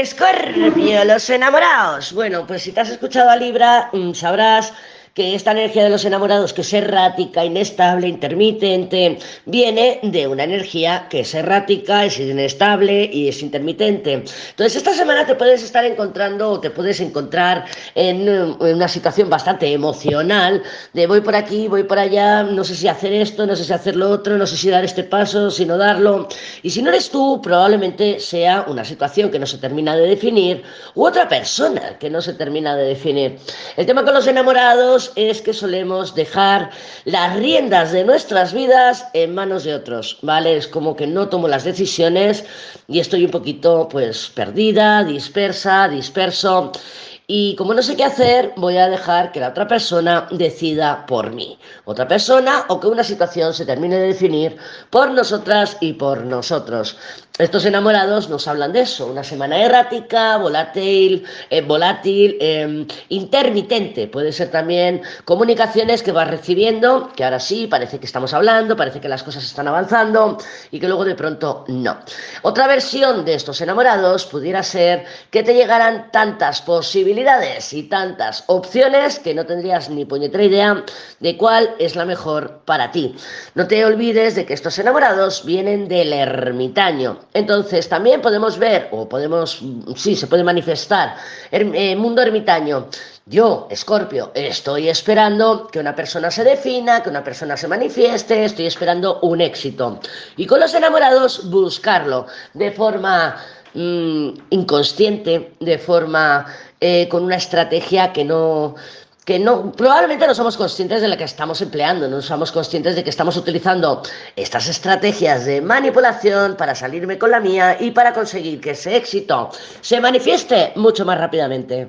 Escorpio, los enamorados. Bueno, pues si te has escuchado a Libra, mm, sabrás que esta energía de los enamorados, que es errática, inestable, intermitente, viene de una energía que es errática, es inestable y es intermitente. Entonces, esta semana te puedes estar encontrando o te puedes encontrar en, una situación bastante emocional de voy por aquí, voy por allá, no sé si hacer esto, no sé si hacer lo otro, no sé si dar este paso, si no darlo. Y si no eres tú, probablemente sea una situación que no se termina de definir u otra persona que no se termina de definir. El tema con los enamorados es que solemos dejar las riendas de nuestras vidas en manos de otros, ¿vale? Es como que no tomo las decisiones y estoy un poquito pues perdida, dispersa, disperso y como no sé qué hacer, voy a dejar que la otra persona decida por mí. Otra persona o que una situación se termine de definir por nosotras y por nosotros. Estos enamorados nos hablan de eso, una semana errática, volátil, eh, volátil, em, intermitente. Puede ser también comunicaciones que vas recibiendo, que ahora sí, parece que estamos hablando, parece que las cosas están avanzando y que luego de pronto no. Otra versión de estos enamorados pudiera ser que te llegaran tantas posibilidades y tantas opciones que no tendrías ni puñetera idea de cuál es la mejor para ti. No te olvides de que estos enamorados vienen del ermitaño. Entonces también podemos ver, o podemos, sí, se puede manifestar, el eh, mundo ermitaño. Yo, Escorpio, estoy esperando que una persona se defina, que una persona se manifieste, estoy esperando un éxito. Y con los enamorados, buscarlo de forma mm, inconsciente, de forma eh, con una estrategia que no, que no, probablemente no somos conscientes de la que estamos empleando, no somos conscientes de que estamos utilizando estas estrategias de manipulación para salirme con la mía y para conseguir que ese éxito se manifieste mucho más rápidamente.